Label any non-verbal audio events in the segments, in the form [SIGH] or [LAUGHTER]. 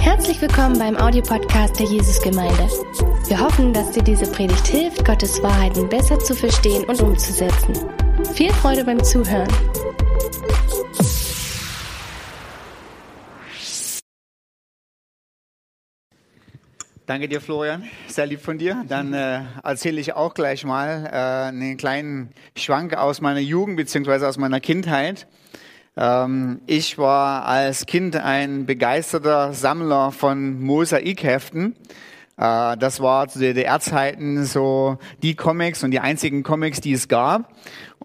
Herzlich willkommen beim Audiopodcast der Jesusgemeinde. Wir hoffen, dass dir diese Predigt hilft, Gottes Wahrheiten besser zu verstehen und umzusetzen. Viel Freude beim Zuhören. Danke dir, Florian. Sehr lieb von dir. Dann äh, erzähle ich auch gleich mal äh, einen kleinen Schwank aus meiner Jugend beziehungsweise aus meiner Kindheit. Ähm, ich war als Kind ein begeisterter Sammler von Mosaikheften. Äh, das war zu DDR-Zeiten so die Comics und die einzigen Comics, die es gab.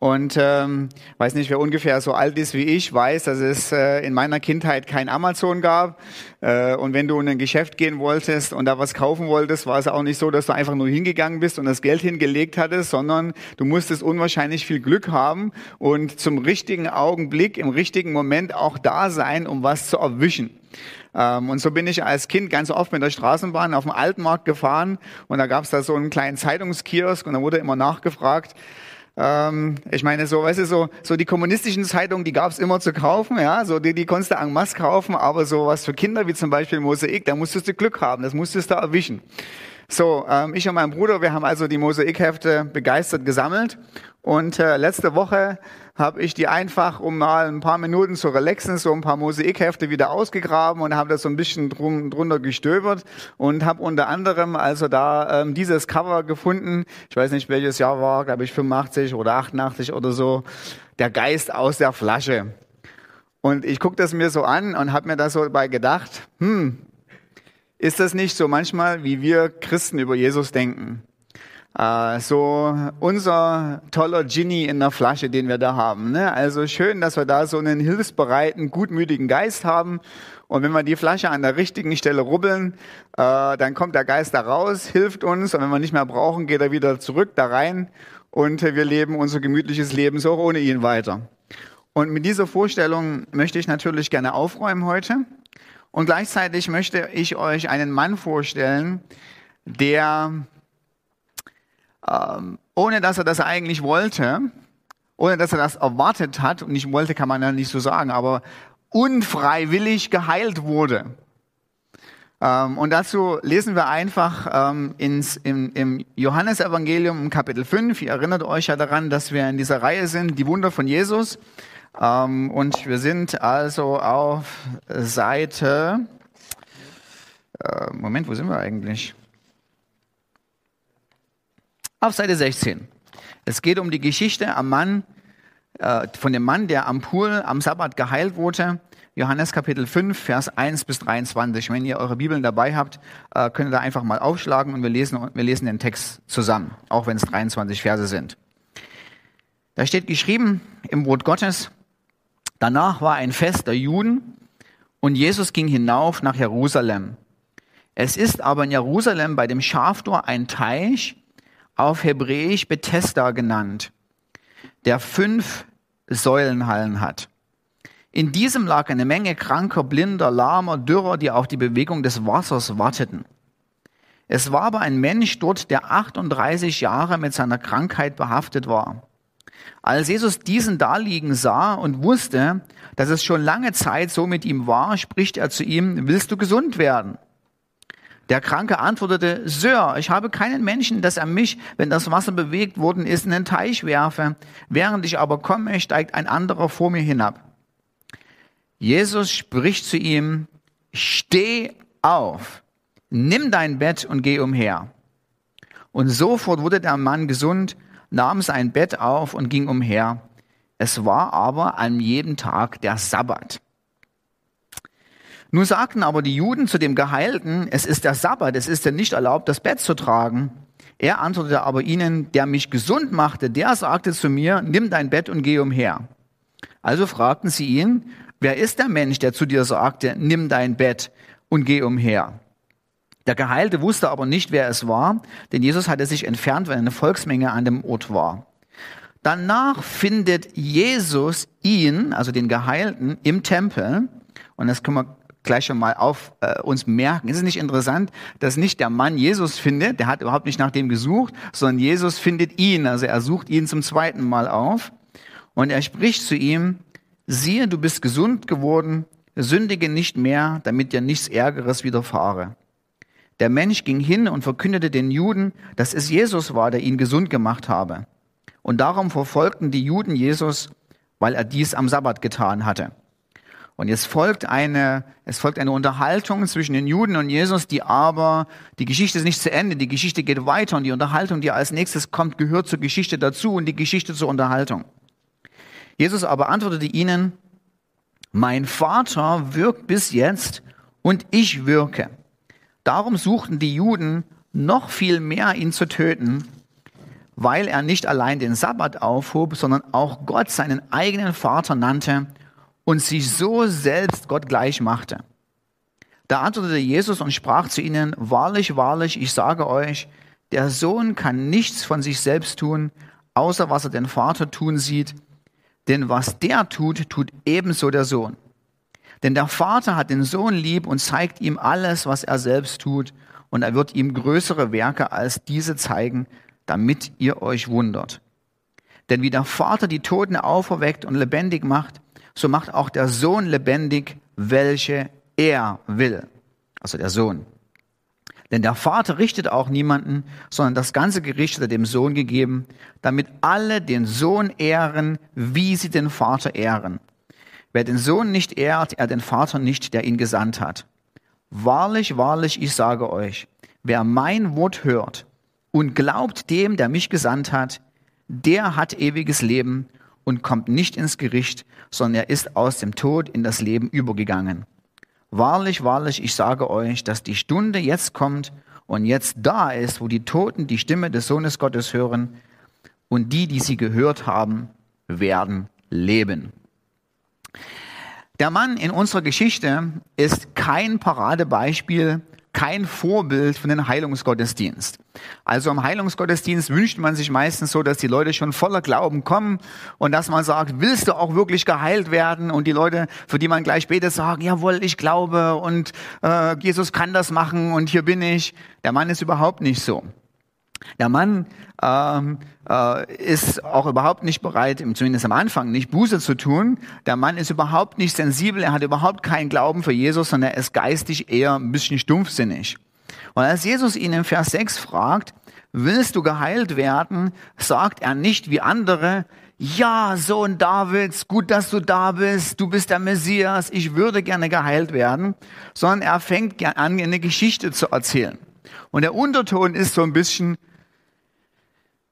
Und ähm, weiß nicht, wer ungefähr so alt ist wie ich, weiß, dass es äh, in meiner Kindheit kein Amazon gab. Äh, und wenn du in ein Geschäft gehen wolltest und da was kaufen wolltest, war es auch nicht so, dass du einfach nur hingegangen bist und das Geld hingelegt hattest, sondern du musstest unwahrscheinlich viel Glück haben und zum richtigen Augenblick, im richtigen Moment auch da sein, um was zu erwischen. Ähm, und so bin ich als Kind ganz oft mit der Straßenbahn auf dem Altmarkt gefahren und da gab es da so einen kleinen Zeitungskiosk und da wurde immer nachgefragt, ähm, ich meine, so, weißt du, so, so die kommunistischen Zeitungen, die gab's immer zu kaufen, ja, so die, die konntest du en masse kaufen, aber so was für Kinder wie zum Beispiel Mosaik, da musstest du Glück haben, das musstest du erwischen. So, ähm, ich und mein Bruder, wir haben also die Mosaikhefte begeistert gesammelt und äh, letzte Woche habe ich die einfach, um mal ein paar Minuten zu relaxen, so ein paar Mosaikhefte wieder ausgegraben und habe das so ein bisschen drum, drunter gestöbert und habe unter anderem also da ähm, dieses Cover gefunden. Ich weiß nicht, welches Jahr war, glaube ich 85 oder 88 oder so. Der Geist aus der Flasche. Und ich gucke das mir so an und habe mir da so dabei gedacht, hm, ist das nicht so manchmal, wie wir Christen über Jesus denken? Uh, so unser toller Ginny in der Flasche, den wir da haben. Ne? Also schön, dass wir da so einen hilfsbereiten, gutmütigen Geist haben. Und wenn wir die Flasche an der richtigen Stelle rubbeln, uh, dann kommt der Geist da raus, hilft uns. Und wenn wir nicht mehr brauchen, geht er wieder zurück da rein. Und wir leben unser gemütliches Leben so ohne ihn weiter. Und mit dieser Vorstellung möchte ich natürlich gerne aufräumen heute. Und gleichzeitig möchte ich euch einen Mann vorstellen, der ähm, ohne dass er das eigentlich wollte, ohne dass er das erwartet hat, und ich wollte kann man ja nicht so sagen, aber unfreiwillig geheilt wurde. Ähm, und dazu lesen wir einfach ähm, ins, im, im Johannesevangelium im Kapitel 5. Ihr erinnert euch ja daran, dass wir in dieser Reihe sind, die Wunder von Jesus. Ähm, und wir sind also auf Seite, äh, Moment, wo sind wir eigentlich? Auf Seite 16. Es geht um die Geschichte am Mann, äh, von dem Mann, der am Pool am Sabbat geheilt wurde. Johannes Kapitel 5, Vers 1 bis 23. Wenn ihr eure Bibeln dabei habt, äh, könnt ihr da einfach mal aufschlagen und wir lesen, wir lesen den Text zusammen, auch wenn es 23 Verse sind. Da steht geschrieben im Wort Gottes, danach war ein Fest der Juden und Jesus ging hinauf nach Jerusalem. Es ist aber in Jerusalem bei dem Schaftor ein Teich, auf Hebräisch Bethesda genannt, der fünf Säulenhallen hat. In diesem lag eine Menge kranker, blinder, lahmer, dürrer, die auf die Bewegung des Wassers warteten. Es war aber ein Mensch dort, der 38 Jahre mit seiner Krankheit behaftet war. Als Jesus diesen daliegen sah und wusste, dass es schon lange Zeit so mit ihm war, spricht er zu ihm, willst du gesund werden? Der Kranke antwortete, Sir, ich habe keinen Menschen, dass er mich, wenn das Wasser bewegt worden ist, in den Teich werfe. Während ich aber komme, steigt ein anderer vor mir hinab. Jesus spricht zu ihm, steh auf, nimm dein Bett und geh umher. Und sofort wurde der Mann gesund, nahm sein Bett auf und ging umher. Es war aber an jedem Tag der Sabbat. Nun sagten aber die Juden zu dem Geheilten, es ist der Sabbat, es ist ja nicht erlaubt, das Bett zu tragen. Er antwortete aber ihnen, der mich gesund machte, der sagte zu mir, nimm dein Bett und geh umher. Also fragten sie ihn, wer ist der Mensch, der zu dir sagte, nimm dein Bett und geh umher? Der Geheilte wusste aber nicht, wer es war, denn Jesus hatte sich entfernt, weil eine Volksmenge an dem Ort war. Danach findet Jesus ihn, also den Geheilten, im Tempel. Und das können wir gleich schon mal auf äh, uns merken. Ist es nicht interessant, dass nicht der Mann Jesus findet, der hat überhaupt nicht nach dem gesucht, sondern Jesus findet ihn, also er sucht ihn zum zweiten Mal auf und er spricht zu ihm, siehe, du bist gesund geworden, sündige nicht mehr, damit dir nichts Ärgeres widerfahre. Der Mensch ging hin und verkündete den Juden, dass es Jesus war, der ihn gesund gemacht habe. Und darum verfolgten die Juden Jesus, weil er dies am Sabbat getan hatte. Und jetzt folgt eine, es folgt eine Unterhaltung zwischen den Juden und Jesus, die aber, die Geschichte ist nicht zu Ende, die Geschichte geht weiter und die Unterhaltung, die als nächstes kommt, gehört zur Geschichte dazu und die Geschichte zur Unterhaltung. Jesus aber antwortete ihnen, mein Vater wirkt bis jetzt und ich wirke. Darum suchten die Juden noch viel mehr, ihn zu töten, weil er nicht allein den Sabbat aufhob, sondern auch Gott seinen eigenen Vater nannte und sich so selbst Gott gleich machte. Da antwortete Jesus und sprach zu ihnen, wahrlich, wahrlich, ich sage euch, der Sohn kann nichts von sich selbst tun, außer was er den Vater tun sieht, denn was der tut, tut ebenso der Sohn. Denn der Vater hat den Sohn lieb und zeigt ihm alles, was er selbst tut, und er wird ihm größere Werke als diese zeigen, damit ihr euch wundert. Denn wie der Vater die Toten auferweckt und lebendig macht, so macht auch der Sohn lebendig, welche er will. Also der Sohn. Denn der Vater richtet auch niemanden, sondern das ganze Gericht hat er dem Sohn gegeben, damit alle den Sohn ehren, wie sie den Vater ehren. Wer den Sohn nicht ehrt, er den Vater nicht, der ihn gesandt hat. Wahrlich, wahrlich, ich sage euch, wer mein Wort hört und glaubt dem, der mich gesandt hat, der hat ewiges Leben und kommt nicht ins Gericht, sondern er ist aus dem Tod in das Leben übergegangen. Wahrlich, wahrlich, ich sage euch, dass die Stunde jetzt kommt und jetzt da ist, wo die Toten die Stimme des Sohnes Gottes hören und die, die sie gehört haben, werden leben. Der Mann in unserer Geschichte ist kein Paradebeispiel kein Vorbild für den Heilungsgottesdienst. Also im Heilungsgottesdienst wünscht man sich meistens so, dass die Leute schon voller Glauben kommen und dass man sagt, willst du auch wirklich geheilt werden? Und die Leute, für die man gleich betet, sagen, jawohl, ich glaube und äh, Jesus kann das machen und hier bin ich. Der Mann ist überhaupt nicht so. Der Mann ähm, äh, ist auch überhaupt nicht bereit, zumindest am Anfang nicht Buße zu tun. Der Mann ist überhaupt nicht sensibel, er hat überhaupt keinen Glauben für Jesus, sondern er ist geistig eher ein bisschen stumpfsinnig. Und als Jesus ihn im Vers 6 fragt, willst du geheilt werden, sagt er nicht wie andere, ja, Sohn Davids, gut, dass du da bist, du bist der Messias, ich würde gerne geheilt werden, sondern er fängt an, eine Geschichte zu erzählen. Und der Unterton ist so ein bisschen,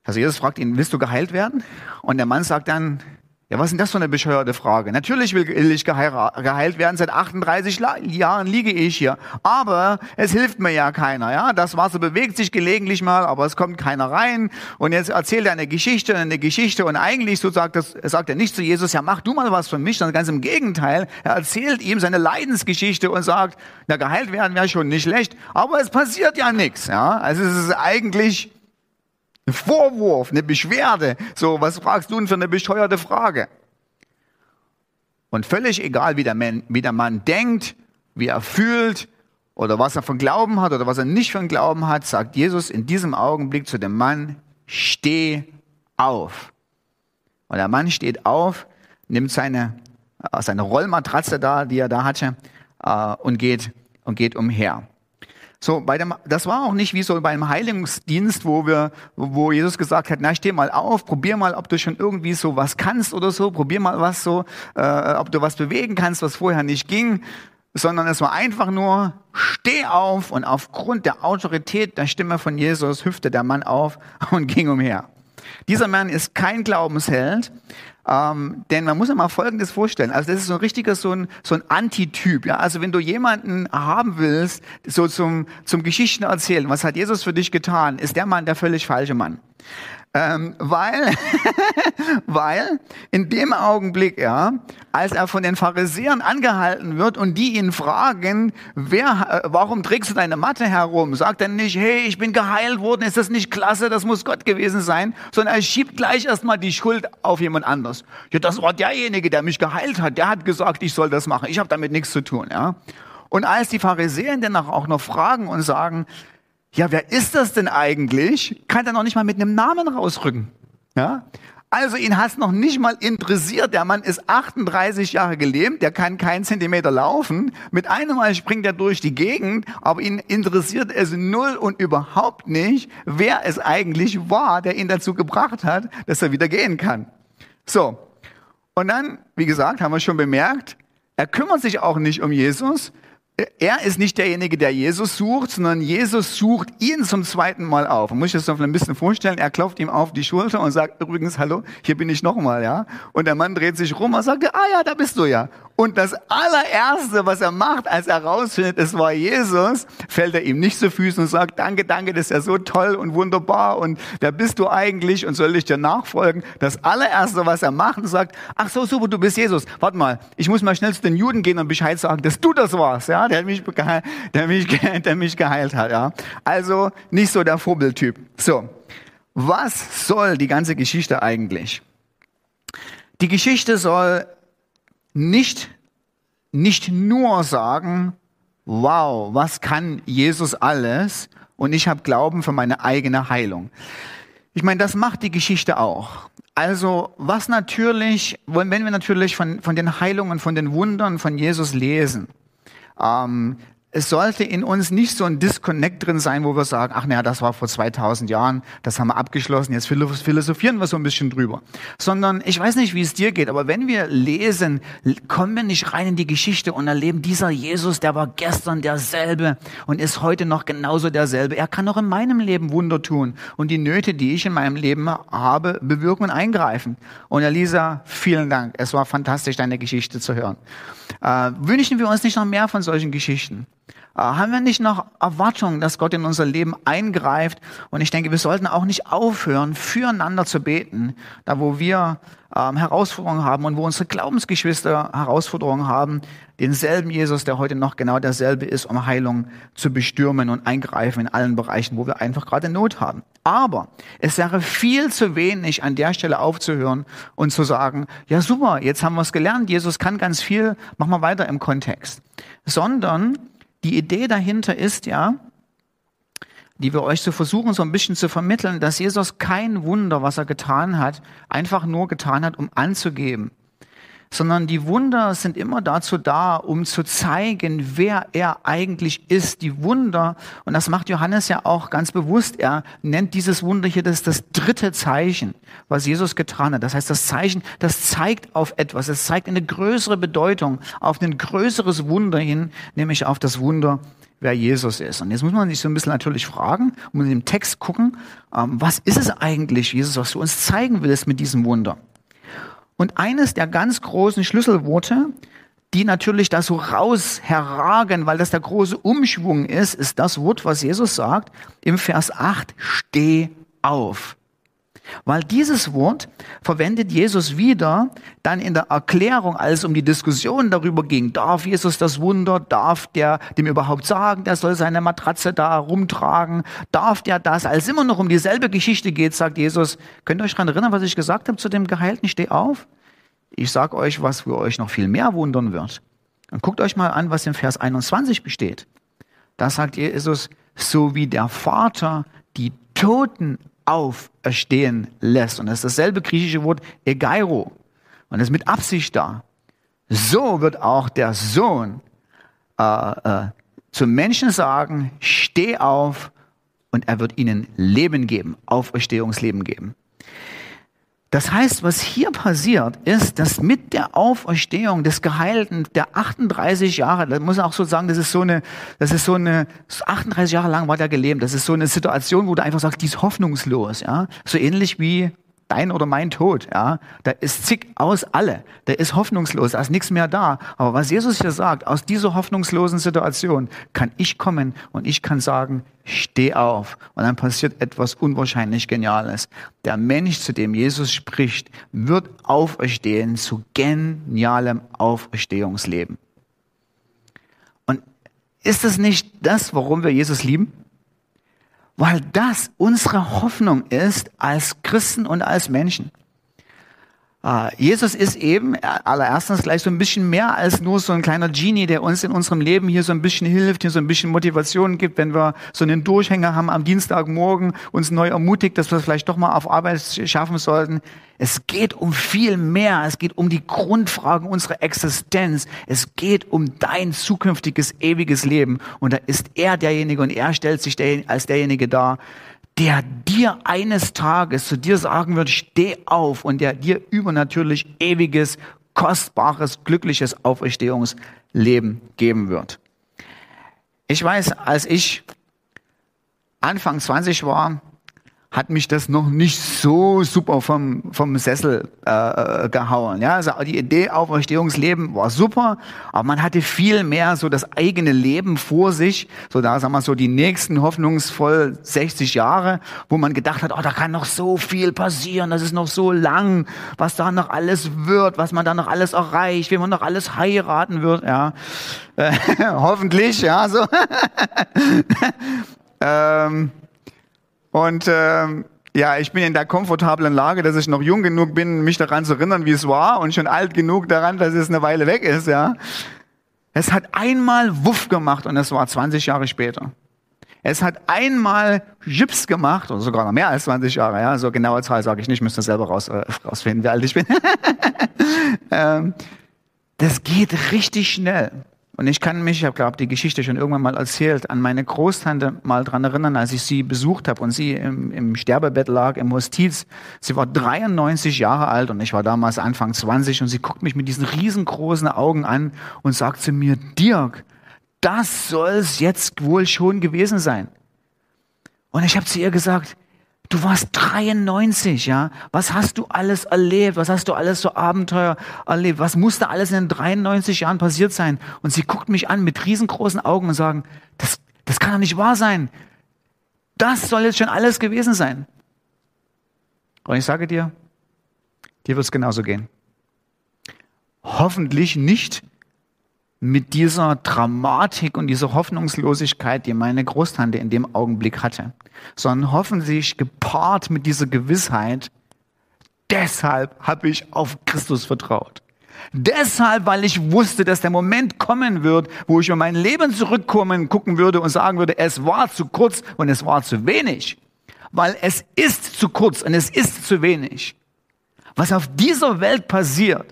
also Jesus fragt ihn, willst du geheilt werden? Und der Mann sagt dann, ja, was ist denn das für eine bescheuerte Frage? Natürlich will ich geheilt werden. Seit 38 Jahren liege ich hier. Aber es hilft mir ja keiner, ja. Das Wasser bewegt sich gelegentlich mal, aber es kommt keiner rein. Und jetzt erzählt er eine Geschichte, eine Geschichte. Und eigentlich so sagt, das, sagt er nicht zu Jesus, ja, mach du mal was für mich, sondern ganz im Gegenteil. Er erzählt ihm seine Leidensgeschichte und sagt, na, geheilt werden wäre schon nicht schlecht. Aber es passiert ja nichts, ja. Also es ist eigentlich, ein Vorwurf, eine Beschwerde. So, was fragst du denn für eine bescheuerte Frage? Und völlig egal, wie der, Mann, wie der Mann denkt, wie er fühlt oder was er von Glauben hat oder was er nicht von Glauben hat, sagt Jesus in diesem Augenblick zu dem Mann, steh auf. Und der Mann steht auf, nimmt seine, äh, seine Rollmatratze da, die er da hatte, äh, und geht, und geht umher. So, bei dem, das war auch nicht wie so beim Heilungsdienst, wo wir, wo Jesus gesagt hat, na, steh mal auf, probier mal, ob du schon irgendwie so was kannst oder so, probier mal was so, äh, ob du was bewegen kannst, was vorher nicht ging, sondern es war einfach nur, steh auf und aufgrund der Autorität der Stimme von Jesus hüpfte der Mann auf [LAUGHS] und ging umher. Dieser Mann ist kein Glaubensheld, ähm, denn man muss sich mal Folgendes vorstellen. Also das ist so ein richtiger, so ein, so ein Antityp. Ja? Also wenn du jemanden haben willst, so zum, zum Geschichten erzählen, was hat Jesus für dich getan, ist der Mann der völlig falsche Mann. Ähm, weil, [LAUGHS] weil in dem Augenblick, ja, als er von den Pharisäern angehalten wird und die ihn fragen, wer, äh, warum trägst du deine Matte herum? Sagt er nicht, hey, ich bin geheilt worden, ist das nicht klasse, das muss Gott gewesen sein, sondern er schiebt gleich erstmal die Schuld auf jemand anders. Ja, das war derjenige, der mich geheilt hat, der hat gesagt, ich soll das machen, ich habe damit nichts zu tun, ja. Und als die Pharisäer dann auch noch fragen und sagen, ja, wer ist das denn eigentlich? Kann er noch nicht mal mit einem Namen rausrücken. Ja? Also ihn hat es noch nicht mal interessiert. Der Mann ist 38 Jahre gelähmt, der kann keinen Zentimeter laufen. Mit einem Mal springt er durch die Gegend, aber ihn interessiert es null und überhaupt nicht, wer es eigentlich war, der ihn dazu gebracht hat, dass er wieder gehen kann. So. Und dann, wie gesagt, haben wir schon bemerkt, er kümmert sich auch nicht um Jesus, er ist nicht derjenige, der Jesus sucht, sondern Jesus sucht ihn zum zweiten Mal auf. Man muss sich das ein bisschen vorstellen. Er klopft ihm auf die Schulter und sagt übrigens, hallo, hier bin ich nochmal, ja. Und der Mann dreht sich rum und sagt, ah ja, da bist du ja. Und das allererste, was er macht, als er rausfindet, es war Jesus, fällt er ihm nicht zu Füßen und sagt, danke, danke, das ist ja so toll und wunderbar und wer bist du eigentlich und soll ich dir nachfolgen? Das allererste, was er macht, sagt, ach so, super, du bist Jesus. Warte mal, ich muss mal schnell zu den Juden gehen und Bescheid sagen, dass du das warst, ja, der mich, der mich, [LAUGHS] der mich geheilt hat, ja. Also nicht so der Vorbildtyp. So. Was soll die ganze Geschichte eigentlich? Die Geschichte soll nicht, nicht nur sagen, wow, was kann Jesus alles und ich habe Glauben für meine eigene Heilung. Ich meine, das macht die Geschichte auch. Also was natürlich, wenn wir natürlich von, von den Heilungen, von den Wundern von Jesus lesen, ähm, es sollte in uns nicht so ein Disconnect drin sein, wo wir sagen, ach naja, das war vor 2000 Jahren, das haben wir abgeschlossen, jetzt philosophieren wir so ein bisschen drüber. Sondern, ich weiß nicht, wie es dir geht, aber wenn wir lesen, kommen wir nicht rein in die Geschichte und erleben, dieser Jesus, der war gestern derselbe und ist heute noch genauso derselbe. Er kann auch in meinem Leben Wunder tun und die Nöte, die ich in meinem Leben habe, bewirken und eingreifen. Und Elisa, vielen Dank. Es war fantastisch, deine Geschichte zu hören. Äh, wünschen wir uns nicht noch mehr von solchen Geschichten? Äh, haben wir nicht noch Erwartungen, dass Gott in unser Leben eingreift? Und ich denke, wir sollten auch nicht aufhören, füreinander zu beten, da wo wir ähm, Herausforderungen haben und wo unsere Glaubensgeschwister Herausforderungen haben, denselben Jesus, der heute noch genau derselbe ist, um Heilung zu bestürmen und eingreifen in allen Bereichen, wo wir einfach gerade Not haben. Aber es wäre viel zu wenig, an der Stelle aufzuhören und zu sagen, ja super, jetzt haben wir es gelernt, Jesus kann ganz viel, machen wir weiter im Kontext. Sondern die Idee dahinter ist ja, die wir euch so versuchen, so ein bisschen zu vermitteln, dass Jesus kein Wunder, was er getan hat, einfach nur getan hat, um anzugeben, sondern die Wunder sind immer dazu da, um zu zeigen, wer er eigentlich ist. Die Wunder, und das macht Johannes ja auch ganz bewusst, er nennt dieses Wunder hier das, das dritte Zeichen, was Jesus getan hat. Das heißt, das Zeichen, das zeigt auf etwas, es zeigt eine größere Bedeutung, auf ein größeres Wunder hin, nämlich auf das Wunder, wer Jesus ist. Und jetzt muss man sich so ein bisschen natürlich fragen, muss in dem Text gucken, ähm, was ist es eigentlich, Jesus, was du uns zeigen willst mit diesem Wunder? Und eines der ganz großen Schlüsselworte, die natürlich da so raus herragen, weil das der große Umschwung ist, ist das Wort, was Jesus sagt im Vers 8, steh auf. Weil dieses Wort verwendet Jesus wieder dann in der Erklärung, als es um die Diskussion darüber ging, darf Jesus das Wunder, darf der dem überhaupt sagen, der soll seine Matratze da rumtragen, darf der das, als immer noch um dieselbe Geschichte geht, sagt Jesus, könnt ihr euch daran erinnern, was ich gesagt habe zu dem Geheilten, steh auf? Ich sag euch, was für euch noch viel mehr wundern wird. Und guckt euch mal an, was im Vers 21 besteht. Da sagt Jesus, so wie der Vater die Toten auferstehen lässt. Und das ist dasselbe griechische Wort egeiro. Und das ist mit Absicht da. So wird auch der Sohn äh, äh, zum Menschen sagen, steh auf und er wird ihnen Leben geben, Auferstehungsleben geben. Das heißt, was hier passiert, ist, dass mit der Auferstehung des Geheilten, der 38 Jahre, das muss man auch so sagen, das ist so eine, das ist so eine, 38 Jahre lang war der gelebt. Das ist so eine Situation, wo du einfach sagst, die ist hoffnungslos, ja. So ähnlich wie dein oder mein Tod, ja, da ist zick aus alle, da ist hoffnungslos, da ist nichts mehr da. Aber was Jesus hier sagt, aus dieser hoffnungslosen Situation kann ich kommen und ich kann sagen, steh auf. Und dann passiert etwas unwahrscheinlich Geniales. Der Mensch, zu dem Jesus spricht, wird auferstehen zu genialem Auferstehungsleben. Und ist es nicht das, warum wir Jesus lieben? Weil das unsere Hoffnung ist als Christen und als Menschen. Ah, Jesus ist eben allererstens gleich so ein bisschen mehr als nur so ein kleiner Genie, der uns in unserem Leben hier so ein bisschen hilft, hier so ein bisschen Motivation gibt, wenn wir so einen Durchhänger haben am Dienstagmorgen, uns neu ermutigt, dass wir es vielleicht doch mal auf Arbeit schaffen sollten. Es geht um viel mehr. Es geht um die Grundfragen unserer Existenz. Es geht um dein zukünftiges ewiges Leben. Und da ist er derjenige und er stellt sich als derjenige dar, der dir eines Tages zu dir sagen wird, steh auf und der dir übernatürlich ewiges, kostbares, glückliches Auferstehungsleben geben wird. Ich weiß, als ich Anfang 20 war, hat mich das noch nicht so super vom, vom Sessel äh, gehauen. Ja, also die Idee Auferstehungsleben war super, aber man hatte viel mehr so das eigene Leben vor sich, so da sagen wir so die nächsten hoffnungsvoll 60 Jahre, wo man gedacht hat, oh, da kann noch so viel passieren, das ist noch so lang, was da noch alles wird, was man da noch alles erreicht, wie man noch alles heiraten wird, ja, äh, [LAUGHS] hoffentlich, ja, so. [LAUGHS] ähm, und ähm, ja, ich bin in der komfortablen Lage, dass ich noch jung genug bin, mich daran zu erinnern, wie es war, und schon alt genug daran, dass es eine Weile weg ist. Ja, es hat einmal Wuff gemacht und es war 20 Jahre später. Es hat einmal Jips gemacht, oder sogar noch mehr als 20 Jahre, ja, so genaue Zahl sage ich nicht, müsst ihr selber raus, äh, rausfinden, wie alt ich bin. [LAUGHS] ähm, das geht richtig schnell. Und ich kann mich, ich habe glaube die Geschichte schon irgendwann mal erzählt, an meine Großtante mal dran erinnern, als ich sie besucht habe und sie im, im Sterbebett lag, im Hostiz. Sie war 93 Jahre alt und ich war damals Anfang 20 und sie guckt mich mit diesen riesengroßen Augen an und sagt zu mir, Dirk, das soll's jetzt wohl schon gewesen sein. Und ich habe zu ihr gesagt, Du warst 93, ja. Was hast du alles erlebt? Was hast du alles so Abenteuer erlebt? Was musste alles in den 93 Jahren passiert sein? Und sie guckt mich an mit riesengroßen Augen und sagen, das, das kann doch nicht wahr sein. Das soll jetzt schon alles gewesen sein. Und ich sage dir, dir wird es genauso gehen. Hoffentlich nicht mit dieser Dramatik und dieser Hoffnungslosigkeit, die meine Großtante in dem Augenblick hatte, sondern hoffentlich gepaart mit dieser Gewissheit, deshalb habe ich auf Christus vertraut. Deshalb, weil ich wusste, dass der Moment kommen wird, wo ich über mein Leben zurückkommen, gucken würde und sagen würde, es war zu kurz und es war zu wenig. Weil es ist zu kurz und es ist zu wenig. Was auf dieser Welt passiert,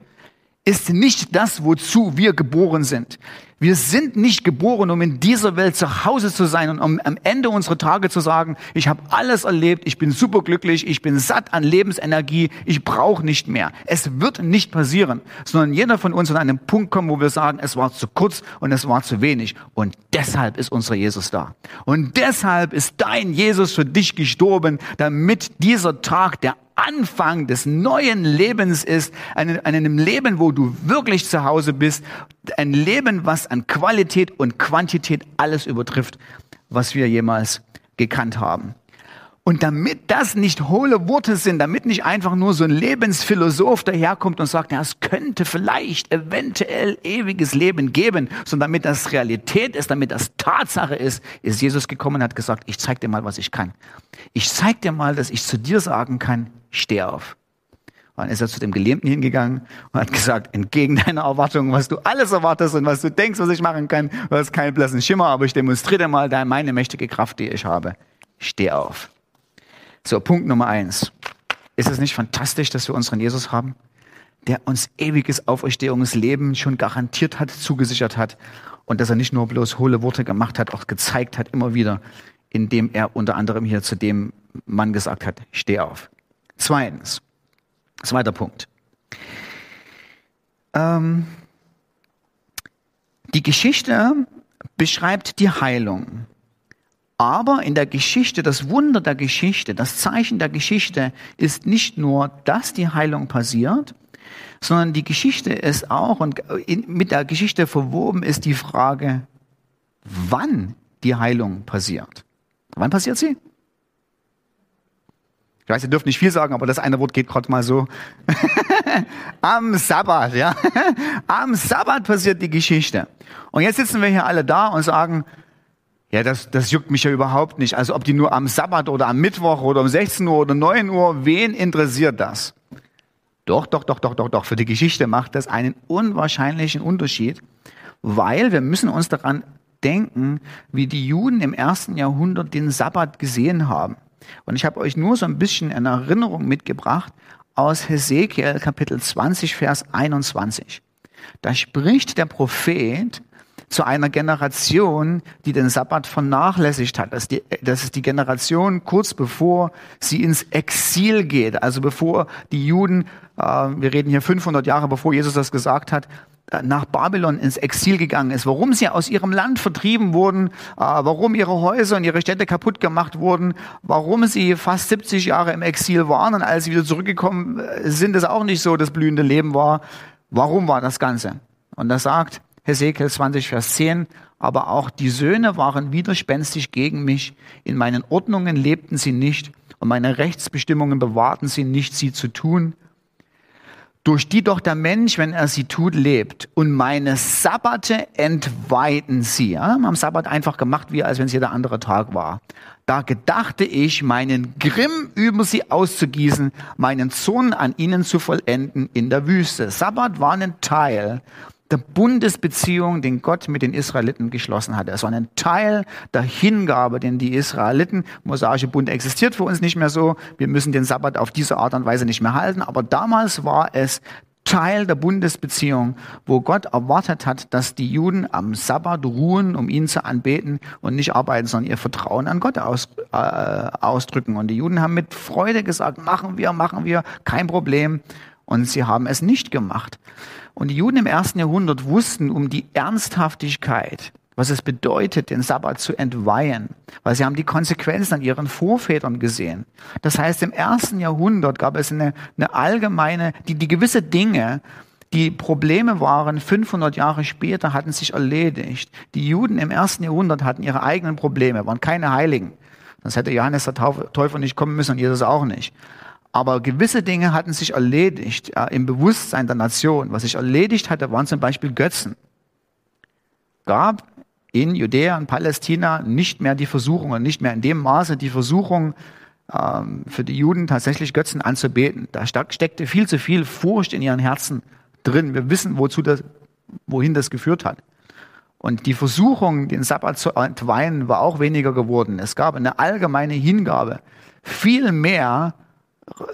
ist nicht das, wozu wir geboren sind. Wir sind nicht geboren, um in dieser Welt zu Hause zu sein und um am Ende unserer Tage zu sagen, ich habe alles erlebt, ich bin superglücklich, ich bin satt an Lebensenergie, ich brauche nicht mehr. Es wird nicht passieren, sondern jeder von uns an einem Punkt kommen, wo wir sagen, es war zu kurz und es war zu wenig. Und deshalb ist unser Jesus da. Und deshalb ist dein Jesus für dich gestorben, damit dieser Tag der Anfang des neuen Lebens ist, an einem Leben, wo du wirklich zu Hause bist, ein Leben, was an Qualität und Quantität alles übertrifft, was wir jemals gekannt haben. Und damit das nicht hohle Worte sind, damit nicht einfach nur so ein Lebensphilosoph daherkommt und sagt, ja, es könnte vielleicht eventuell ewiges Leben geben, sondern damit das Realität ist, damit das Tatsache ist, ist Jesus gekommen und hat gesagt, ich zeig dir mal, was ich kann. Ich zeig dir mal, dass ich zu dir sagen kann, steh auf. Dann ist er zu dem Gelähmten hingegangen und hat gesagt, entgegen deiner Erwartungen, was du alles erwartest und was du denkst, was ich machen kann, du hast keinen blassen Schimmer, aber ich demonstriere dir mal meine mächtige Kraft, die ich habe. Steh auf. So, Punkt Nummer eins. Ist es nicht fantastisch, dass wir unseren Jesus haben, der uns ewiges Auferstehungsleben schon garantiert hat, zugesichert hat und dass er nicht nur bloß hohle Worte gemacht hat, auch gezeigt hat immer wieder, indem er unter anderem hier zu dem Mann gesagt hat, steh auf. Zweitens, zweiter Punkt. Ähm, die Geschichte beschreibt die Heilung. Aber in der Geschichte, das Wunder der Geschichte, das Zeichen der Geschichte ist nicht nur, dass die Heilung passiert, sondern die Geschichte ist auch, und in, mit der Geschichte verwoben ist die Frage, wann die Heilung passiert. Wann passiert sie? Ich weiß, ihr dürft nicht viel sagen, aber das eine Wort geht gerade mal so. [LAUGHS] Am Sabbat, ja. [LAUGHS] Am Sabbat passiert die Geschichte. Und jetzt sitzen wir hier alle da und sagen, ja, das, das juckt mich ja überhaupt nicht. Also ob die nur am Sabbat oder am Mittwoch oder um 16 Uhr oder 9 Uhr, wen interessiert das? Doch, doch, doch, doch, doch, doch. Für die Geschichte macht das einen unwahrscheinlichen Unterschied, weil wir müssen uns daran denken, wie die Juden im ersten Jahrhundert den Sabbat gesehen haben. Und ich habe euch nur so ein bisschen in Erinnerung mitgebracht aus Hesekiel Kapitel 20, Vers 21. Da spricht der Prophet zu einer Generation, die den Sabbat vernachlässigt hat. Das ist, die, das ist die Generation kurz bevor sie ins Exil geht, also bevor die Juden, äh, wir reden hier 500 Jahre bevor Jesus das gesagt hat, äh, nach Babylon ins Exil gegangen ist, warum sie aus ihrem Land vertrieben wurden, äh, warum ihre Häuser und ihre Städte kaputt gemacht wurden, warum sie fast 70 Jahre im Exil waren und als sie wieder zurückgekommen äh, sind, es auch nicht so das blühende Leben war. Warum war das Ganze? Und das sagt Hesekiel 20, Vers 10, aber auch die Söhne waren widerspenstig gegen mich. In meinen Ordnungen lebten sie nicht und meine Rechtsbestimmungen bewahrten sie nicht, sie zu tun. Durch die doch der Mensch, wenn er sie tut, lebt. Und meine Sabbate entweihten sie. Ja, haben Sabbat einfach gemacht, wie als wenn es jeder andere Tag war. Da gedachte ich, meinen Grimm über sie auszugießen, meinen Zorn an ihnen zu vollenden in der Wüste. Sabbat war ein Teil der Bundesbeziehung, den Gott mit den Israeliten geschlossen hatte. Es war ein Teil der Hingabe, den die Israeliten, mosaische Bund existiert für uns nicht mehr so, wir müssen den Sabbat auf diese Art und Weise nicht mehr halten, aber damals war es Teil der Bundesbeziehung, wo Gott erwartet hat, dass die Juden am Sabbat ruhen, um ihn zu anbeten und nicht arbeiten, sondern ihr Vertrauen an Gott aus, äh, ausdrücken. Und die Juden haben mit Freude gesagt, machen wir, machen wir, kein Problem. Und sie haben es nicht gemacht. Und die Juden im ersten Jahrhundert wussten um die Ernsthaftigkeit, was es bedeutet, den Sabbat zu entweihen, weil sie haben die Konsequenzen an ihren Vorvätern gesehen. Das heißt, im ersten Jahrhundert gab es eine, eine allgemeine, die, die gewisse Dinge, die Probleme waren 500 Jahre später, hatten sich erledigt. Die Juden im ersten Jahrhundert hatten ihre eigenen Probleme, waren keine Heiligen. Sonst hätte Johannes der Täufer nicht kommen müssen und Jesus auch nicht. Aber gewisse Dinge hatten sich erledigt ja, im Bewusstsein der Nation. Was sich erledigt hatte, waren zum Beispiel Götzen. Gab in Judäa und Palästina nicht mehr die Versuchung nicht mehr in dem Maße die Versuchung ähm, für die Juden tatsächlich Götzen anzubeten. Da steckte viel zu viel Furcht in ihren Herzen drin. Wir wissen, wozu das, wohin das geführt hat. Und die Versuchung, den Sabbat zu entweihen, war auch weniger geworden. Es gab eine allgemeine Hingabe. Viel mehr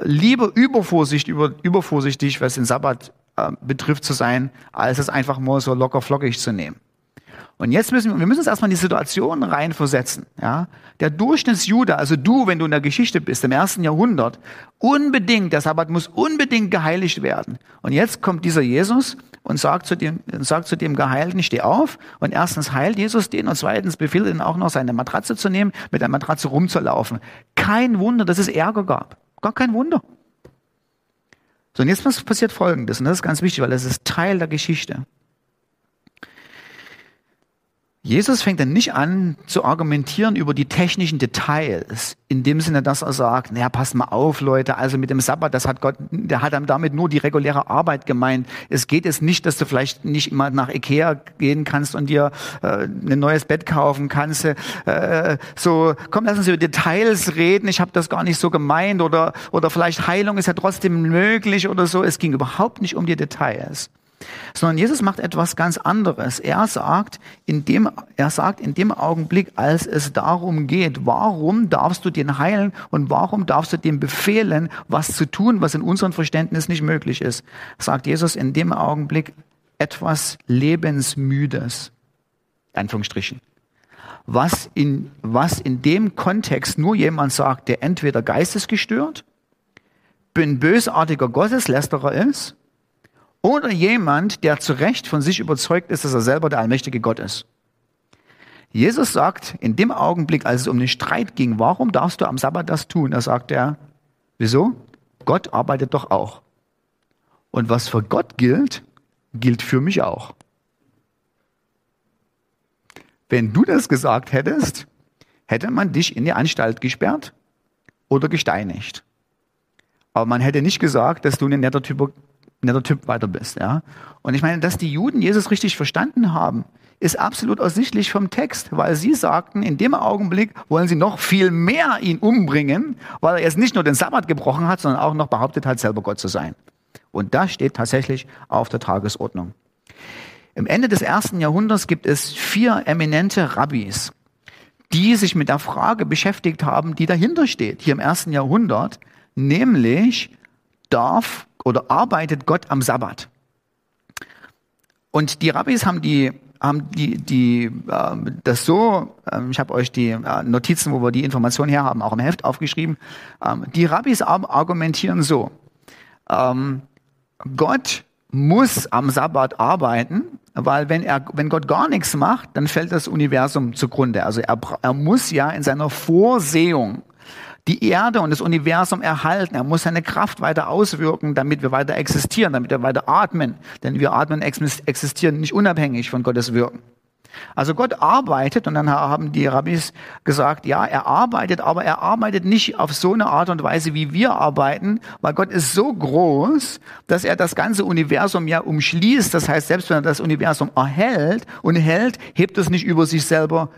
lieber übervorsichtig, über, übervorsichtig, was den Sabbat äh, betrifft, zu sein, als es einfach mal so locker flockig zu nehmen. Und jetzt müssen wir, wir müssen uns erstmal in die Situation reinversetzen. Ja? Der Durchschnittsjude, also du, wenn du in der Geschichte bist, im ersten Jahrhundert, unbedingt, der Sabbat muss unbedingt geheiligt werden. Und jetzt kommt dieser Jesus und sagt zu dem, sagt zu dem Geheilten, steh auf. Und erstens heilt Jesus den und zweitens befiehlt ihn auch noch seine Matratze zu nehmen, mit der Matratze rumzulaufen. Kein Wunder, dass es Ärger gab. Gar kein Wunder. So, und jetzt passiert Folgendes, und das ist ganz wichtig, weil das ist Teil der Geschichte. Jesus fängt dann nicht an zu argumentieren über die technischen Details, in dem Sinne, dass er sagt, naja, passt mal auf, Leute, also mit dem Sabbat, das hat Gott, der hat damit nur die reguläre Arbeit gemeint. Es geht jetzt nicht, dass du vielleicht nicht immer nach Ikea gehen kannst und dir äh, ein neues Bett kaufen kannst. Äh, so, komm, lass uns über Details reden, ich habe das gar nicht so gemeint oder, oder vielleicht Heilung ist ja trotzdem möglich oder so. Es ging überhaupt nicht um die Details sondern Jesus macht etwas ganz anderes. Er sagt, in dem, er sagt in dem Augenblick, als es darum geht, warum darfst du den heilen und warum darfst du dem befehlen, was zu tun, was in unserem Verständnis nicht möglich ist, sagt Jesus in dem Augenblick etwas Lebensmüdes. Anführungsstrichen. Was in, was in dem Kontext nur jemand sagt, der entweder geistesgestört, ein bösartiger Gotteslästerer ist oder jemand, der zu Recht von sich überzeugt ist, dass er selber der allmächtige Gott ist. Jesus sagt in dem Augenblick, als es um den Streit ging, warum darfst du am Sabbat das tun? Da sagt er, wieso? Gott arbeitet doch auch. Und was für Gott gilt, gilt für mich auch. Wenn du das gesagt hättest, hätte man dich in die Anstalt gesperrt oder gesteinigt. Aber man hätte nicht gesagt, dass du ein netter Typ, netter Typ weiter bist. Ja? Und ich meine, dass die Juden Jesus richtig verstanden haben, ist absolut ersichtlich vom Text, weil sie sagten, in dem Augenblick wollen sie noch viel mehr ihn umbringen, weil er jetzt nicht nur den Sabbat gebrochen hat, sondern auch noch behauptet hat, selber Gott zu sein. Und das steht tatsächlich auf der Tagesordnung. Im Ende des ersten Jahrhunderts gibt es vier eminente Rabbis, die sich mit der Frage beschäftigt haben, die dahinter steht, hier im ersten Jahrhundert, nämlich darf oder arbeitet Gott am Sabbat? Und die Rabbis haben die haben die, die äh, das so, äh, ich habe euch die äh, Notizen, wo wir die Informationen her haben, auch im Heft aufgeschrieben. Ähm, die Rabbis argumentieren so: ähm, Gott muss am Sabbat arbeiten, weil wenn er, wenn Gott gar nichts macht, dann fällt das Universum zugrunde. Also er, er muss ja in seiner Vorsehung die Erde und das Universum erhalten. Er muss seine Kraft weiter auswirken, damit wir weiter existieren, damit wir weiter atmen. Denn wir atmen existieren nicht unabhängig von Gottes Wirken. Also Gott arbeitet und dann haben die Rabbis gesagt, ja, er arbeitet, aber er arbeitet nicht auf so eine Art und Weise, wie wir arbeiten, weil Gott ist so groß, dass er das ganze Universum ja umschließt. Das heißt, selbst wenn er das Universum erhält und hält, hebt es nicht über sich selber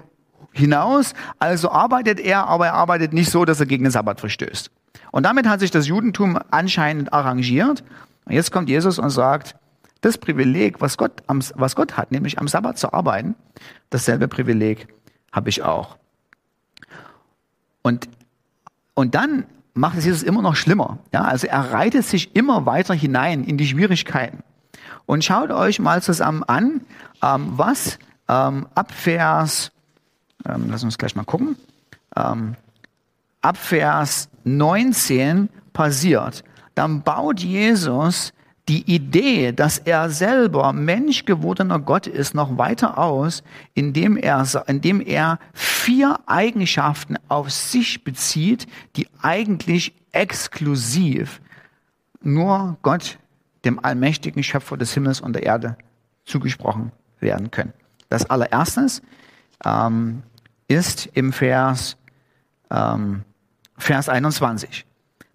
hinaus. Also arbeitet er, aber er arbeitet nicht so, dass er gegen den Sabbat verstößt. Und damit hat sich das Judentum anscheinend arrangiert. Und jetzt kommt Jesus und sagt, das Privileg, was Gott, am, was Gott hat, nämlich am Sabbat zu arbeiten, dasselbe Privileg habe ich auch. Und, und dann macht es Jesus immer noch schlimmer. Ja, also er reitet sich immer weiter hinein in die Schwierigkeiten. Und schaut euch mal zusammen an, ähm, was ähm, ab Vers ähm, lass uns gleich mal gucken, ähm, ab Vers 19 passiert, dann baut Jesus die Idee, dass er selber Mensch gewordener Gott ist, noch weiter aus, indem er, indem er vier Eigenschaften auf sich bezieht, die eigentlich exklusiv nur Gott, dem allmächtigen Schöpfer des Himmels und der Erde, zugesprochen werden können. Das allererstes, ähm, ist im Vers, ähm, Vers 21.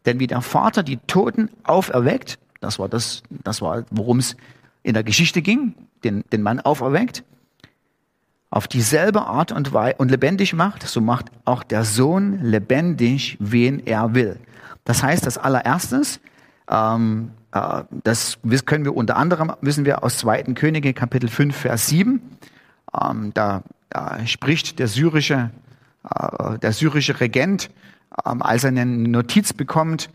Denn wie der Vater die Toten auferweckt, das war das, das war, worum es in der Geschichte ging, den, den Mann auferweckt, auf dieselbe Art und Weise und lebendig macht, so macht auch der Sohn lebendig, wen er will. Das heißt, das allererstes, ähm, äh, das können wir unter anderem, wissen wir aus 2. Könige Kapitel 5, Vers 7, ähm, da da spricht der syrische, äh, der syrische Regent, ähm, als er eine Notiz bekommt,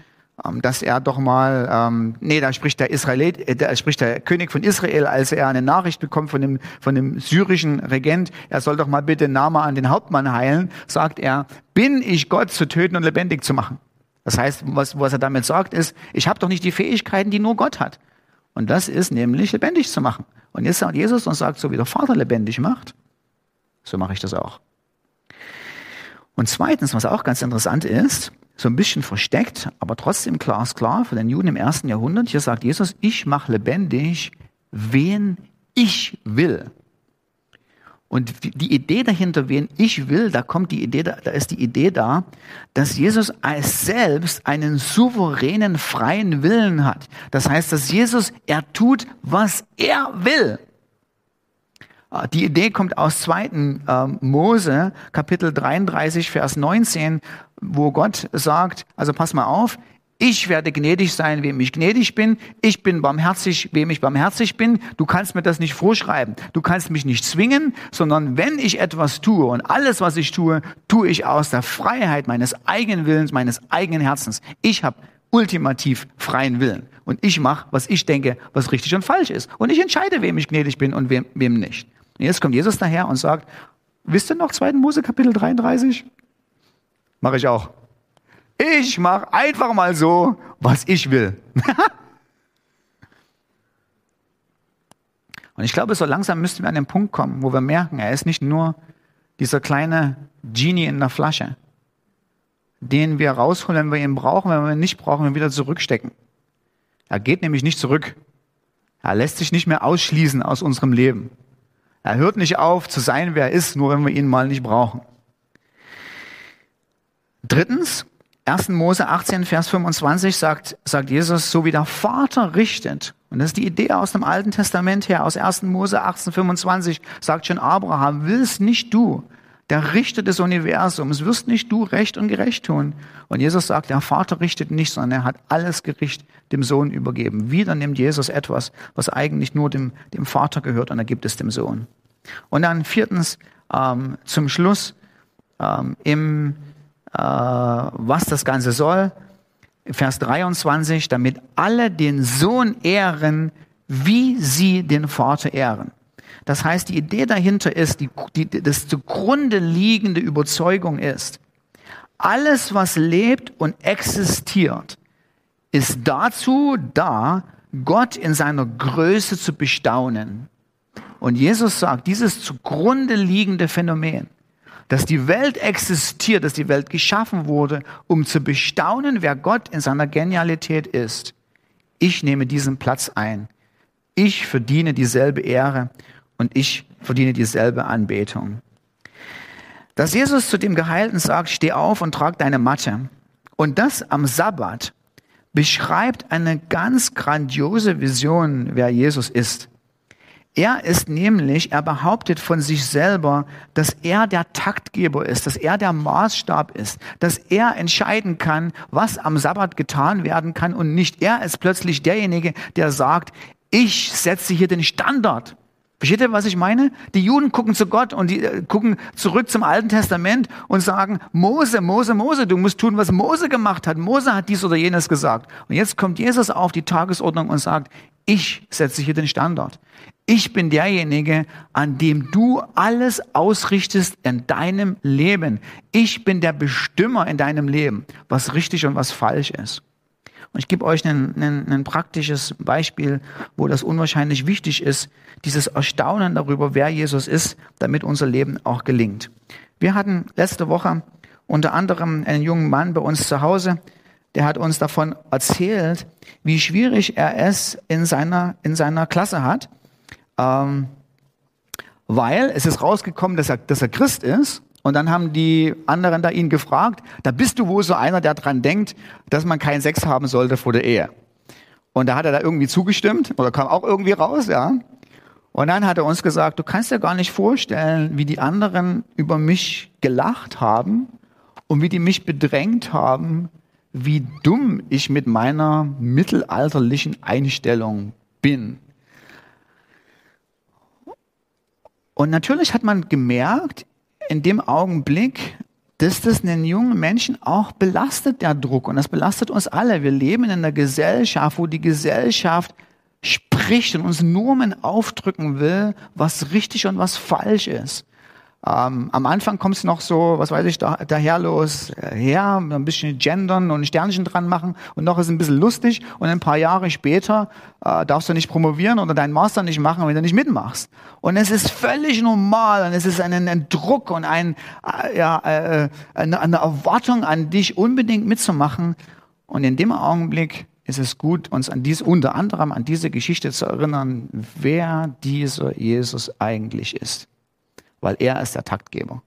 ähm, dass er doch mal, ähm, nee, da spricht der Israelit, äh, da spricht der König von Israel, als er eine Nachricht bekommt von dem, von dem syrischen Regent, er soll doch mal bitte Name an den Hauptmann heilen, sagt er, bin ich Gott zu töten und lebendig zu machen. Das heißt, was, was er damit sagt, ist, ich habe doch nicht die Fähigkeiten, die nur Gott hat. Und das ist nämlich lebendig zu machen. Und jetzt sagt Jesus und sagt, so wie der Vater lebendig macht, so mache ich das auch. Und zweitens, was auch ganz interessant ist, so ein bisschen versteckt, aber trotzdem glasklar für den Juden im ersten Jahrhundert, hier sagt Jesus, ich mache lebendig, wen ich will. Und die Idee dahinter, wen ich will, da kommt die Idee, da ist die Idee da, dass Jesus als selbst einen souveränen, freien Willen hat. Das heißt, dass Jesus, er tut, was er will. Ah, die Idee kommt aus 2. Ähm, Mose, Kapitel 33, Vers 19, wo Gott sagt, also pass mal auf, ich werde gnädig sein, wem ich gnädig bin. Ich bin barmherzig, wem ich barmherzig bin. Du kannst mir das nicht vorschreiben. Du kannst mich nicht zwingen, sondern wenn ich etwas tue und alles, was ich tue, tue ich aus der Freiheit meines eigenen Willens, meines eigenen Herzens. Ich habe ultimativ freien Willen. Und ich mache, was ich denke, was richtig und falsch ist. Und ich entscheide, wem ich gnädig bin und wem, wem nicht. Und jetzt kommt Jesus daher und sagt, wisst ihr noch 2. Mose Kapitel 33? Mache ich auch. Ich mache einfach mal so, was ich will. [LAUGHS] und ich glaube, so langsam müssten wir an den Punkt kommen, wo wir merken, er ist nicht nur dieser kleine Genie in der Flasche, den wir rausholen, wenn wir ihn brauchen, wenn wir ihn nicht brauchen, wir wieder zurückstecken. Er geht nämlich nicht zurück. Er lässt sich nicht mehr ausschließen aus unserem Leben. Er hört nicht auf zu sein, wer er ist, nur wenn wir ihn mal nicht brauchen. Drittens, 1. Mose 18, Vers 25 sagt, sagt Jesus, so wie der Vater richtet. Und das ist die Idee aus dem Alten Testament her, aus 1. Mose 18, 25 sagt schon Abraham, willst nicht du, der Richter des Universums, wirst nicht du recht und gerecht tun. Und Jesus sagt, der Vater richtet nicht, sondern er hat alles Gericht dem Sohn übergeben. Wieder nimmt Jesus etwas, was eigentlich nur dem, dem Vater gehört und er gibt es dem Sohn. Und dann viertens, ähm, zum Schluss, ähm, im, äh, was das Ganze soll, Vers 23, damit alle den Sohn ehren, wie sie den Vater ehren. Das heißt, die Idee dahinter ist, die, die, das zugrunde liegende Überzeugung ist, alles, was lebt und existiert, ist dazu da, Gott in seiner Größe zu bestaunen. Und Jesus sagt, dieses zugrunde liegende Phänomen, dass die Welt existiert, dass die Welt geschaffen wurde, um zu bestaunen, wer Gott in seiner Genialität ist. Ich nehme diesen Platz ein. Ich verdiene dieselbe Ehre und ich verdiene dieselbe Anbetung. Dass Jesus zu dem Geheilten sagt, steh auf und trag deine Matte. Und das am Sabbat beschreibt eine ganz grandiose Vision, wer Jesus ist. Er ist nämlich, er behauptet von sich selber, dass er der Taktgeber ist, dass er der Maßstab ist, dass er entscheiden kann, was am Sabbat getan werden kann und nicht er ist plötzlich derjenige, der sagt, ich setze hier den Standard. Versteht ihr, was ich meine? Die Juden gucken zu Gott und die äh, gucken zurück zum Alten Testament und sagen, Mose, Mose, Mose, du musst tun, was Mose gemacht hat. Mose hat dies oder jenes gesagt. Und jetzt kommt Jesus auf die Tagesordnung und sagt, ich setze hier den Standard. Ich bin derjenige, an dem du alles ausrichtest in deinem Leben. Ich bin der Bestimmer in deinem Leben, was richtig und was falsch ist. Und ich gebe euch ein, praktisches Beispiel, wo das unwahrscheinlich wichtig ist, dieses Erstaunen darüber, wer Jesus ist, damit unser Leben auch gelingt. Wir hatten letzte Woche unter anderem einen jungen Mann bei uns zu Hause, der hat uns davon erzählt, wie schwierig er es in seiner, in seiner Klasse hat, ähm, weil es ist rausgekommen, dass er, dass er Christ ist und dann haben die anderen da ihn gefragt, da bist du wohl so einer, der dran denkt, dass man keinen Sex haben sollte vor der Ehe. Und da hat er da irgendwie zugestimmt oder kam auch irgendwie raus, ja. Und dann hat er uns gesagt, du kannst dir gar nicht vorstellen, wie die anderen über mich gelacht haben und wie die mich bedrängt haben, wie dumm ich mit meiner mittelalterlichen Einstellung bin. Und natürlich hat man gemerkt, in dem Augenblick, dass das einen jungen Menschen auch belastet, der Druck. Und das belastet uns alle. Wir leben in einer Gesellschaft, wo die Gesellschaft spricht und uns Normen aufdrücken will, was richtig und was falsch ist. Ähm, am Anfang kommt es noch so, was weiß ich, da, daher los, äh, her, ein bisschen gendern und ein Sternchen dran machen und noch ist ein bisschen lustig und ein paar Jahre später äh, darfst du nicht promovieren oder deinen Master nicht machen, wenn du nicht mitmachst. Und es ist völlig normal und es ist ein, ein Druck und ein, äh, ja, äh, eine, eine Erwartung an dich, unbedingt mitzumachen. Und in dem Augenblick ist es gut, uns an dies, unter anderem an diese Geschichte zu erinnern, wer dieser Jesus eigentlich ist weil er ist der Taktgeber.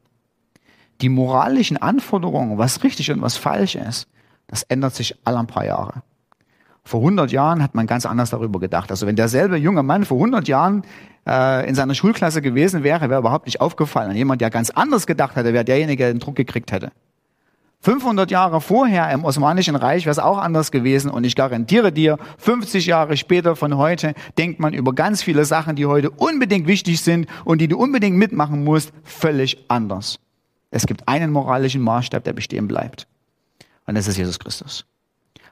Die moralischen Anforderungen, was richtig und was falsch ist, das ändert sich alle ein paar Jahre. Vor 100 Jahren hat man ganz anders darüber gedacht. Also wenn derselbe junge Mann vor 100 Jahren äh, in seiner Schulklasse gewesen wäre, wäre überhaupt nicht aufgefallen. Und jemand, der ganz anders gedacht hätte, wäre derjenige, der den Druck gekriegt hätte. 500 Jahre vorher im Osmanischen Reich wäre es auch anders gewesen und ich garantiere dir, 50 Jahre später von heute denkt man über ganz viele Sachen, die heute unbedingt wichtig sind und die du unbedingt mitmachen musst, völlig anders. Es gibt einen moralischen Maßstab, der bestehen bleibt. Und das ist Jesus Christus.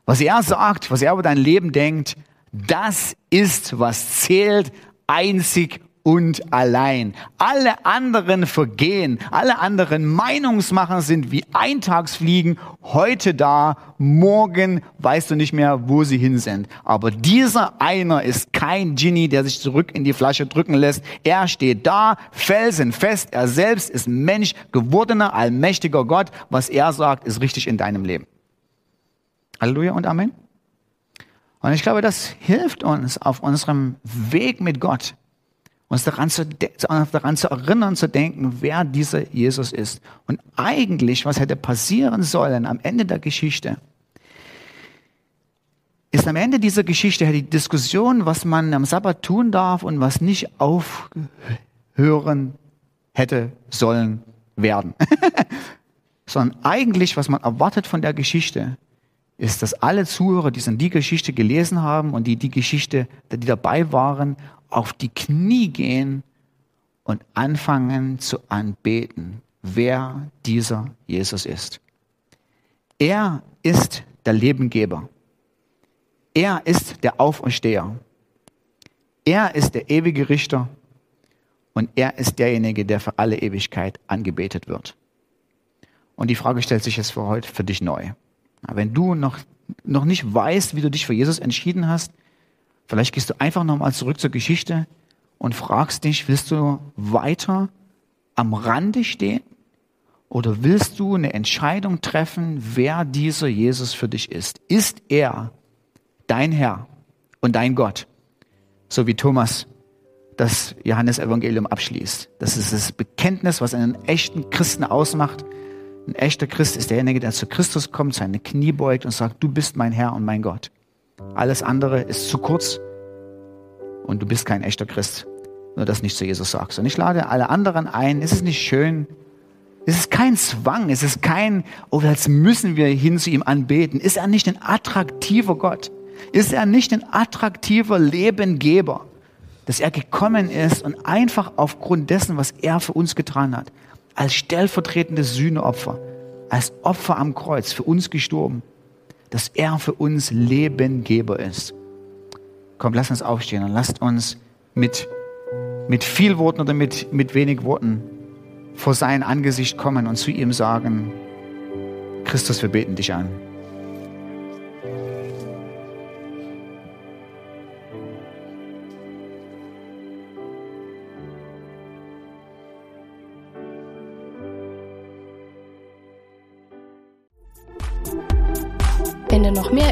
Was er sagt, was er über dein Leben denkt, das ist, was zählt, einzig und allein. Alle anderen vergehen, alle anderen Meinungsmacher sind wie Eintagsfliegen, heute da, morgen weißt du nicht mehr, wo sie hin sind. Aber dieser einer ist kein Genie, der sich zurück in die Flasche drücken lässt. Er steht da, felsenfest, er selbst ist Mensch, gewordener, allmächtiger Gott. Was er sagt, ist richtig in deinem Leben. Halleluja und Amen. Und ich glaube, das hilft uns auf unserem Weg mit Gott, uns daran zu, daran zu erinnern, zu denken, wer dieser Jesus ist. Und eigentlich, was hätte passieren sollen am Ende der Geschichte, ist am Ende dieser Geschichte die Diskussion, was man am Sabbat tun darf und was nicht aufhören hätte sollen werden. [LAUGHS] Sondern eigentlich, was man erwartet von der Geschichte, ist, dass alle Zuhörer, die die Geschichte gelesen haben und die die Geschichte, die dabei waren, auf die Knie gehen und anfangen zu anbeten, wer dieser Jesus ist. Er ist der Lebengeber. Er ist der Aufersteher. Er ist der ewige Richter und er ist derjenige, der für alle Ewigkeit angebetet wird. Und die Frage stellt sich jetzt für heute für dich neu. Wenn du noch, noch nicht weißt, wie du dich für Jesus entschieden hast, vielleicht gehst du einfach nochmal zurück zur Geschichte und fragst dich, willst du weiter am Rande stehen oder willst du eine Entscheidung treffen, wer dieser Jesus für dich ist? Ist er dein Herr und dein Gott? So wie Thomas das Johannesevangelium abschließt. Das ist das Bekenntnis, was einen echten Christen ausmacht. Ein echter Christ ist derjenige, der zu Christus kommt, seine Knie beugt und sagt, du bist mein Herr und mein Gott. Alles andere ist zu kurz und du bist kein echter Christ, wenn du das nicht zu Jesus sagst. Und ich lade alle anderen ein, ist es nicht schön, es ist kein Zwang, es ist kein, oh, jetzt müssen wir hin zu ihm anbeten. Ist er nicht ein attraktiver Gott? Ist er nicht ein attraktiver Lebengeber? Dass er gekommen ist und einfach aufgrund dessen, was er für uns getan hat, als stellvertretendes Sühneopfer, als Opfer am Kreuz für uns gestorben, dass er für uns Lebengeber ist. Komm, lass uns aufstehen und lasst uns mit, mit viel Worten oder mit, mit wenig Worten vor sein Angesicht kommen und zu ihm sagen, Christus, wir beten dich an.